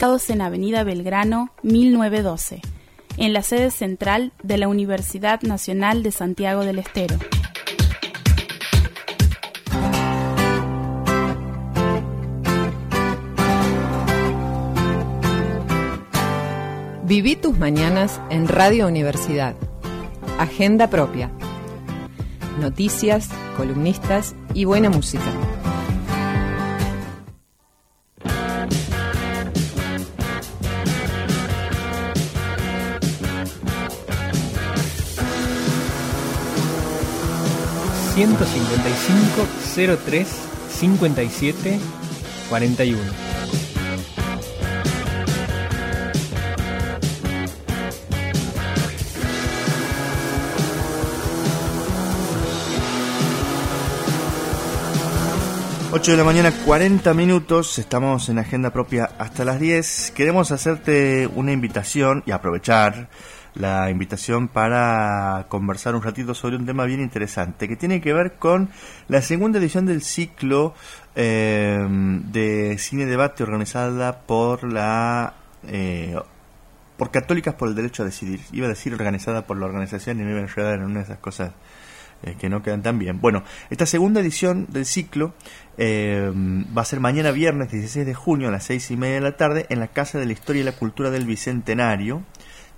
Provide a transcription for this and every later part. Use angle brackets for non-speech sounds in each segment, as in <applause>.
en Avenida Belgrano 1912, en la sede central de la Universidad Nacional de Santiago del Estero. Viví tus mañanas en Radio Universidad. Agenda propia. Noticias, columnistas y buena música. ...155 03 57 41 8 de la mañana, 40 minutos, estamos en agenda propia hasta las 10. Queremos hacerte una invitación y aprovechar la invitación para conversar un ratito sobre un tema bien interesante que tiene que ver con la segunda edición del ciclo eh, de cine debate organizada por la eh, por Católicas por el Derecho a Decidir. Iba a decir organizada por la organización y me iba a enredar en una de esas cosas eh, que no quedan tan bien. Bueno, esta segunda edición del ciclo eh, va a ser mañana viernes 16 de junio a las seis y media de la tarde en la Casa de la Historia y la Cultura del Bicentenario,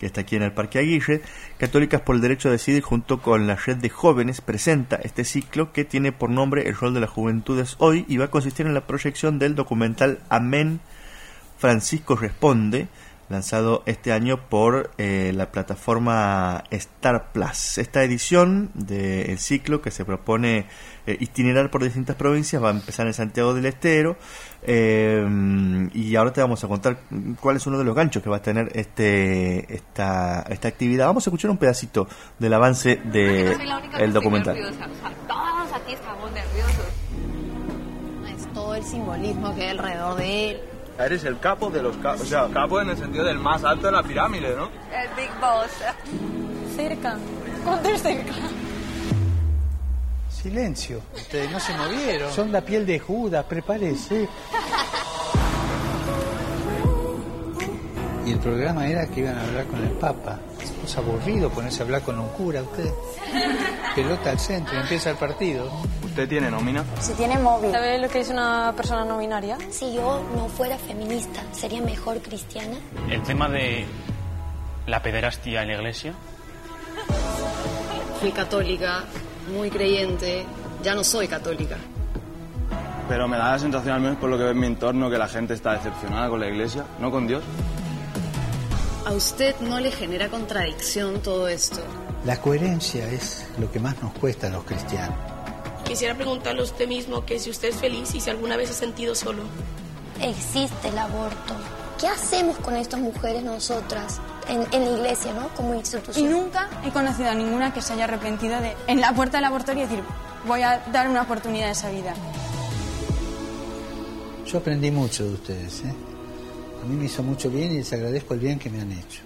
que está aquí en el Parque Aguirre. Católicas por el Derecho a Decidir junto con la Red de Jóvenes presenta este ciclo que tiene por nombre El rol de las juventudes hoy y va a consistir en la proyección del documental Amén Francisco Responde, lanzado este año por eh, la plataforma Star Plus. Esta edición del ciclo que se propone eh, itinerar por distintas provincias va a empezar en Santiago del Estero eh, y ahora te vamos a contar cuál es uno de los ganchos que va a tener este esta, esta actividad. Vamos a escuchar un pedacito del avance del el documental. todos aquí estamos nerviosos. Es todo el simbolismo que hay alrededor de él Eres el capo de los capos. O sea, capo en el sentido del más alto de la pirámide, ¿no? El Big Boss. Cerca. ¿Cuánto cerca? Silencio. Ustedes no se movieron. Son la piel de Judas, prepárese. Y el programa era que iban a hablar con el Papa. Es aburrido ponerse a hablar con un cura, usted. Pelota al centro y empieza el partido. ¿Usted tiene nómina? Si tiene móvil. ¿Sabes lo que es una persona no binaria? Si yo no fuera feminista, ¿sería mejor cristiana? El tema de la pederastia en la iglesia. Fui católica, muy creyente, ya no soy católica. Pero me da la sensación, al menos por lo que ve en mi entorno, que la gente está decepcionada con la iglesia, no con Dios. ¿A usted no le genera contradicción todo esto? La coherencia es lo que más nos cuesta a los cristianos. Quisiera preguntarle a usted mismo que si usted es feliz y si alguna vez ha sentido solo. Existe el aborto. ¿Qué hacemos con estas mujeres nosotras en, en la iglesia, ¿no? Como institución. Y nunca he conocido a ninguna que se haya arrepentido de en la puerta del abortorio decir voy a dar una oportunidad a esa vida. Yo aprendí mucho de ustedes, ¿eh? A mí me hizo mucho bien y les agradezco el bien que me han hecho.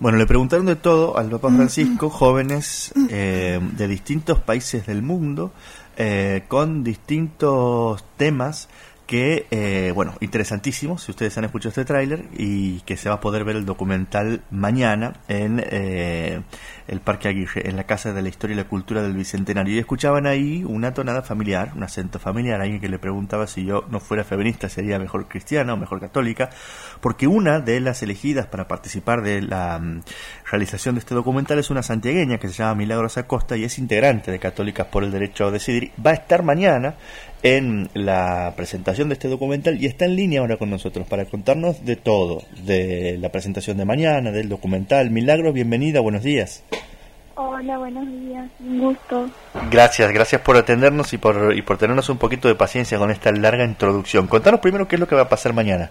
Bueno, le preguntaron de todo al Papa Francisco, jóvenes eh, de distintos países del mundo, eh, con distintos temas que, eh, bueno, interesantísimo, si ustedes han escuchado este tráiler, y que se va a poder ver el documental mañana en eh, el Parque Aguirre, en la Casa de la Historia y la Cultura del Bicentenario. Y escuchaban ahí una tonada familiar, un acento familiar, alguien que le preguntaba si yo no fuera feminista sería mejor cristiana o mejor católica, porque una de las elegidas para participar de la realización de este documental es una santiagueña que se llama Milagros Acosta y es integrante de Católicas por el Derecho a Decidir. Va a estar mañana en la presentación de este documental y está en línea ahora con nosotros para contarnos de todo, de la presentación de mañana, del documental. Milagro, bienvenida, buenos días. Hola, buenos días, un gusto. Gracias, gracias por atendernos y por, y por tenernos un poquito de paciencia con esta larga introducción. Contanos primero qué es lo que va a pasar mañana.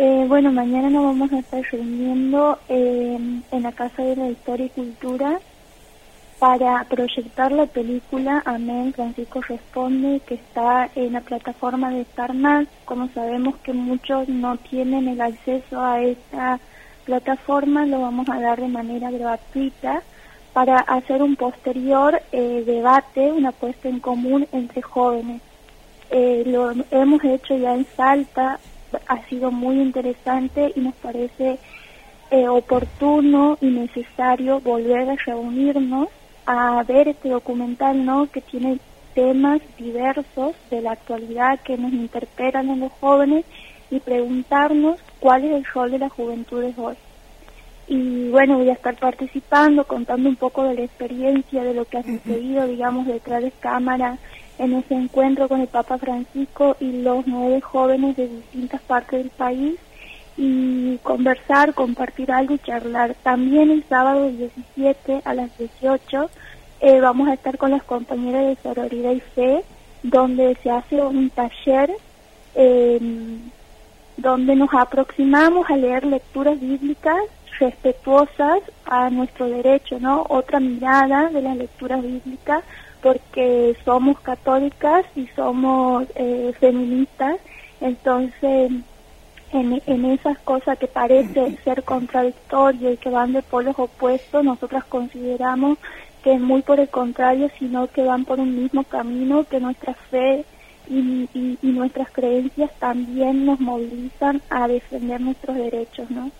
Eh, bueno, mañana nos vamos a estar reuniendo eh, en la Casa de la Historia y Cultura para proyectar la película Amén Francisco Responde, que está en la plataforma de Star Más. Como sabemos que muchos no tienen el acceso a esta plataforma, lo vamos a dar de manera gratuita para hacer un posterior eh, debate, una puesta en común entre jóvenes. Lo hemos hecho ya en Salta, ha sido muy interesante y nos parece eh, oportuno y necesario volver a reunirnos a ver este documental, ¿no? Que tiene temas diversos de la actualidad que nos interpelan en los jóvenes y preguntarnos cuál es el rol de la juventud de hoy. Y bueno, voy a estar participando, contando un poco de la experiencia, de lo que ha sucedido, digamos, detrás de cámara en ese encuentro con el Papa Francisco y los nueve jóvenes de distintas partes del país y conversar, compartir algo y charlar. También el sábado 17 a las 18 eh, vamos a estar con las compañeras de Sororidad y Fe, donde se hace un taller eh, donde nos aproximamos a leer lecturas bíblicas respetuosas a nuestro derecho, ¿no? Otra mirada de las lecturas bíblicas porque somos católicas y somos eh, feministas, entonces en, en esas cosas que parece ser contradictorio y que van de polos opuestos, nosotras consideramos que es muy por el contrario, sino que van por un mismo camino, que nuestra fe y, y, nuestras creencias también nos movilizan a defender nuestros derechos, ¿no?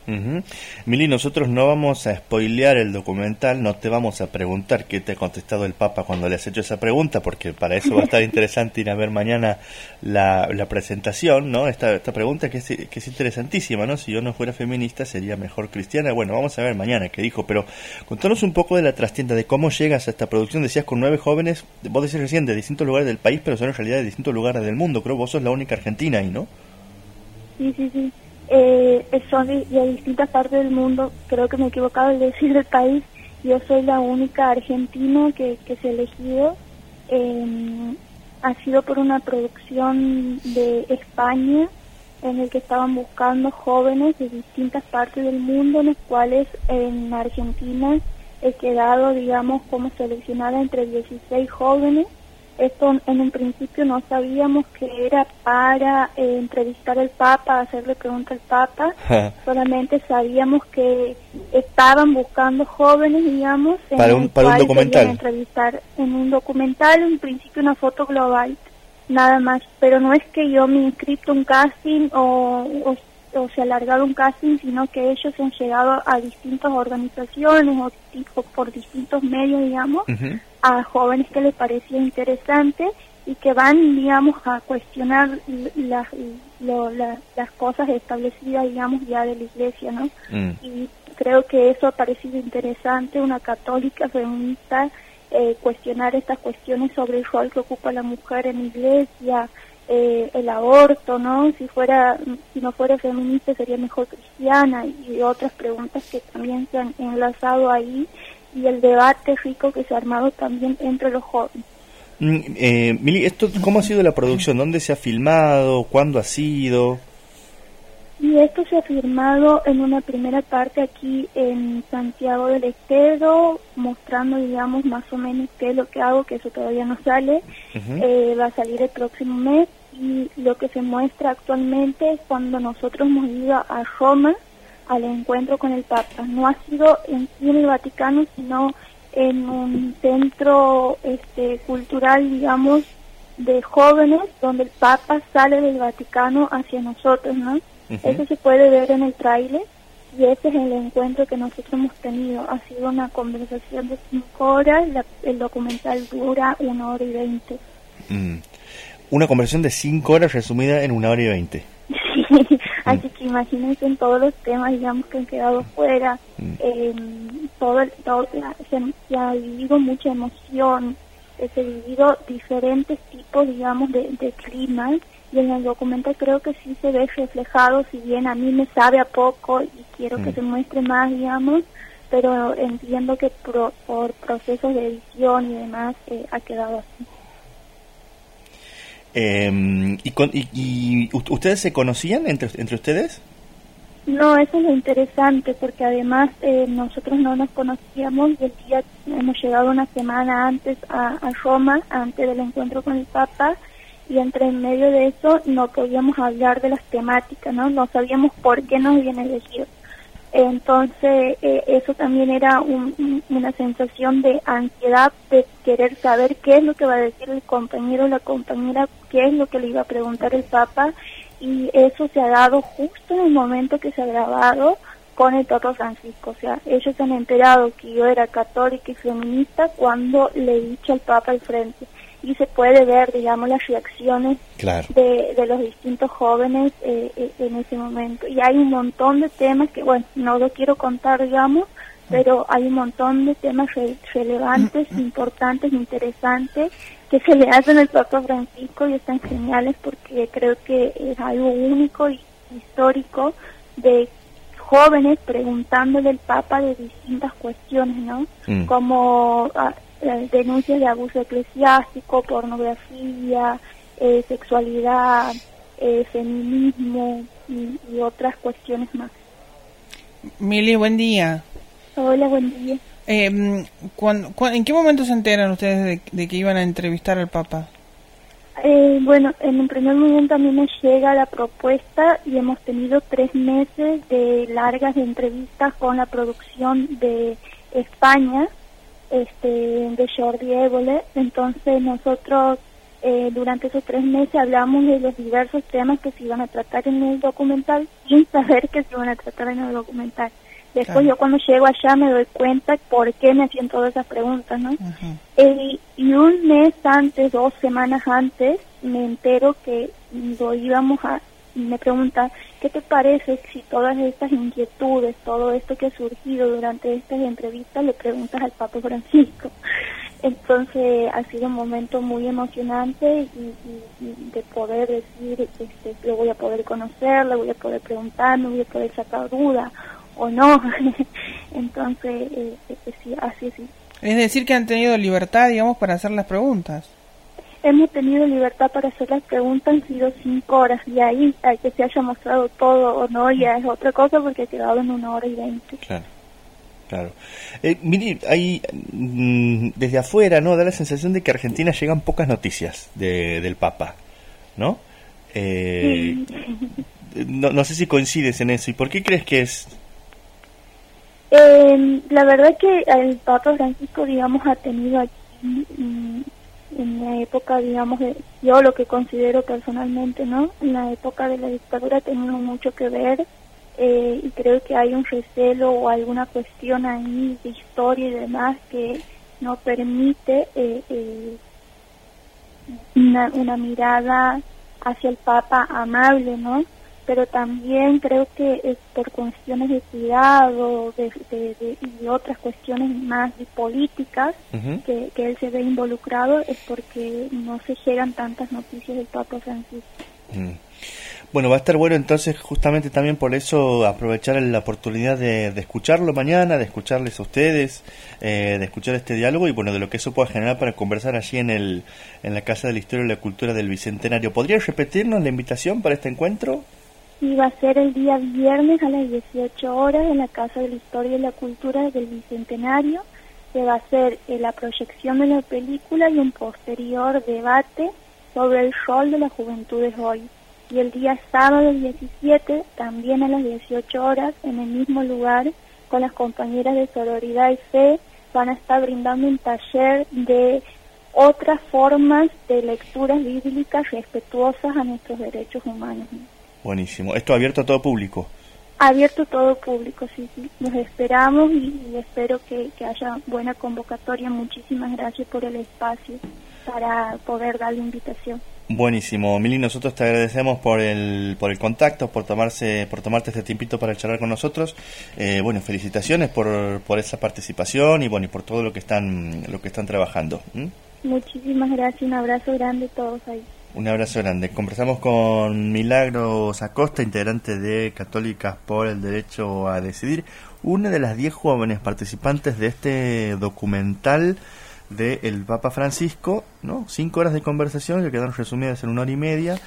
Mili, nosotros no vamos a spoilear el documental, no te vamos a preguntar qué te ha contestado el Papa cuando le has hecho esa pregunta, porque para eso va a estar <laughs> interesante ir a ver mañana la, la presentación, ¿no? Esta, esta pregunta que es, que es interesantísima, ¿no? Si yo no fuera feminista sería mejor cristiana. Bueno, vamos a ver mañana qué dijo, pero contanos un poco de la trastienda, de cómo llegas a esta producción. Decías con nueve jóvenes, vos decís recién, de distintos lugares del país, pero son en realidad de distintos lugares del mundo. Creo vos sos la única argentina ahí, ¿no? Sí, sí, sí. Eh, son de, distintas partes del mundo. Creo que me he equivocado al decir el país. Yo soy la única argentina que, que se ha elegido. Eh, ha sido por una producción de España en el que estaban buscando jóvenes de distintas partes del mundo, en los cuales en Argentina he quedado, digamos, como seleccionada entre 16 jóvenes esto en un principio no sabíamos que era para eh, entrevistar al Papa, hacerle preguntas al Papa, solamente sabíamos que estaban buscando jóvenes, digamos, en para un, para un documental. entrevistar en un documental, en principio una foto global, nada más, pero no es que yo me inscrito un casting o, o, se ha alargado un casting, sino que ellos han llegado a distintas organizaciones o, por distintos medios, digamos, a jóvenes que les parecía interesante y que van, digamos, a cuestionar las, las cosas establecidas, digamos, ya de la iglesia, ¿no? Mm. Y creo que eso ha parecido interesante, una católica feminista, eh, cuestionar estas cuestiones sobre el rol que ocupa la mujer en la iglesia, eh, el aborto, ¿no? Si fuera, si no fuera feminista sería mejor cristiana y otras preguntas que también se han enlazado ahí y el debate rico que se ha armado también entre los jóvenes. Mm, eh, Mili, esto, ¿cómo ha sido la producción? ¿Dónde se ha filmado? ¿Cuándo ha sido? Y esto se ha filmado en una primera parte aquí en Santiago del Estero, mostrando, digamos, más o menos qué es lo que hago, que eso todavía no sale. Eh, va a salir el próximo mes y lo que se muestra actualmente es cuando nosotros hemos ido a Roma al encuentro con el Papa. No ha sido en sí en el Vaticano, sino en un centro este, cultural, digamos, de jóvenes, donde el Papa sale del Vaticano hacia nosotros, ¿no? Eso se puede ver en el tráiler y ese es el encuentro que nosotros hemos tenido. Ha sido una conversación de cinco horas, el documental dura una hora y veinte. Mm. Una conversación de cinco horas resumida en una hora y veinte. <laughs> Así que imagínense en todos los temas, digamos, que han quedado fuera. Eh, todo, todo se, ha vivido mucha emoción, se ha vivido diferentes tipos, digamos, de, de climas. Y en el documento creo que sí se ve reflejado, si bien a mí me sabe a poco y quiero que mm. se muestre más, digamos, pero entiendo que por procesos de edición y demás eh, ha quedado así. Eh, y, ustedes se conocían entre, ustedes? No, eso es lo interesante, porque además eh, nosotros no nos conocíamos y el día hemos llegado una semana antes a, Roma, antes del encuentro con el Papa, y entre en medio de eso no podíamos hablar de las temáticas, ¿no? No sabíamos por qué nos habían elegido. Entonces, eh, eso también era una sensación de ansiedad, de querer saber qué es lo que va a decir el compañero o la compañera, qué es lo que le iba a preguntar el Papa, y eso se ha dado justo en el momento que se ha grabado con el Papa Francisco. O sea, ellos han enterado que yo era católica y feminista cuando le he dicho al Papa al frente y se puede ver, digamos, las reacciones de, de, los distintos jóvenes eh, eh, en ese momento. Y hay un montón de temas que, bueno, no lo quiero contar, digamos, pero hay un montón de temas relevantes, importantes, interesantes, que se le hacen al Papa Francisco y están geniales porque creo que es algo único y histórico de jóvenes preguntándole al Papa de distintas cuestiones, ¿no? Mm. Como denuncias de abuso eclesiástico, pornografía, eh, sexualidad, eh, feminismo y, otras cuestiones más. Mili, buen día. Hola, buen día. Eh, en qué momento se enteran ustedes de, que iban a entrevistar al Papa? Eh, bueno, en un primer momento a mí me llega la propuesta y hemos tenido tres meses de largas entrevistas con la producción de España este, de Jordi Évole. Entonces nosotros eh, durante esos tres meses hablamos de los diversos temas que se iban a tratar en el documental sin saber que se iban a tratar en el documental. Después yo cuando llego allá me doy cuenta por qué me hacían todas esas preguntas, ¿no? Eh, y un mes antes, dos semanas antes, me entero que lo íbamos a me pregunta, ¿qué te parece si todas estas inquietudes, todo esto que ha surgido durante estas entrevistas, le preguntas al Papa Francisco? <laughs> Entonces ha sido un momento muy emocionante y, de poder decir, este, lo voy a poder conocer, le voy a poder preguntar, me voy a poder sacar duda o no. <laughs> Entonces, eh, eh, sí, así sí. Es decir, que han tenido libertad, digamos, para hacer las preguntas hemos tenido libertad para hacer las preguntas, han sido cinco horas y ahí, a que se haya mostrado todo o no, ya es otra cosa porque ha quedado en una hora y veinte. Claro. Claro. Eh, mire, hay, mm, desde afuera, ¿no? Da la sensación de que a Argentina llegan pocas noticias de, del Papa, ¿no? Eh, no, no sé si coincides en eso. ¿Y por qué crees que es? Eh, la verdad que el Papa Francisco, digamos, ha tenido aquí mm, en la época, digamos, de, yo lo que considero personalmente, ¿no? En la época de la dictadura tenemos mucho que ver eh, y creo que hay un recelo o alguna cuestión ahí de historia y demás que no permite eh, eh, una, una mirada hacia el Papa amable, ¿no? Pero también creo que es por cuestiones de cuidado de, y otras cuestiones más políticas que, él se ve involucrado es porque no se llegan tantas noticias del Papa Francisco. Mm. Bueno, va a estar bueno entonces justamente también por eso aprovechar la oportunidad de, escucharlo mañana, de escucharles a ustedes, eh, de escuchar este diálogo y bueno, de lo que eso pueda generar para conversar allí en, el, en la Casa de la Historia y la Cultura del Bicentenario. ¿Podría repetirnos la invitación para este encuentro? Y va a ser el día viernes a las 18 horas en la Casa de la Historia y la Cultura del Bicentenario. Se va a hacer eh, la proyección de la película y un posterior debate sobre el rol de las juventudes hoy. Y el día sábado 17, también a las 18 horas, en el mismo lugar, con las compañeras de Sororidad y Fe, van a estar brindando un taller de otras formas de lecturas bíblicas respetuosas a nuestros derechos humanos. Buenísimo. ¿Esto abierto a todo público? Abierto a todo público, sí, sí. Nos esperamos y, espero que, haya buena convocatoria. Muchísimas gracias por el espacio para poder dar la invitación. Buenísimo, Mili, nosotros te agradecemos por el, por el contacto, por tomarse, por tomarte este tiempito para charlar con nosotros. Eh, bueno, felicitaciones por, por esa participación y bueno, y por todo lo que están, lo que están trabajando. Muchísimas gracias, un abrazo grande a todos ahí. Un abrazo grande. Conversamos con Milagros Acosta, integrante de Católicas por el Derecho a Decidir, una de las diez jóvenes participantes de este documental del Papa Francisco, ¿no? Cinco horas de conversación que quedaron resumidas en una hora y media.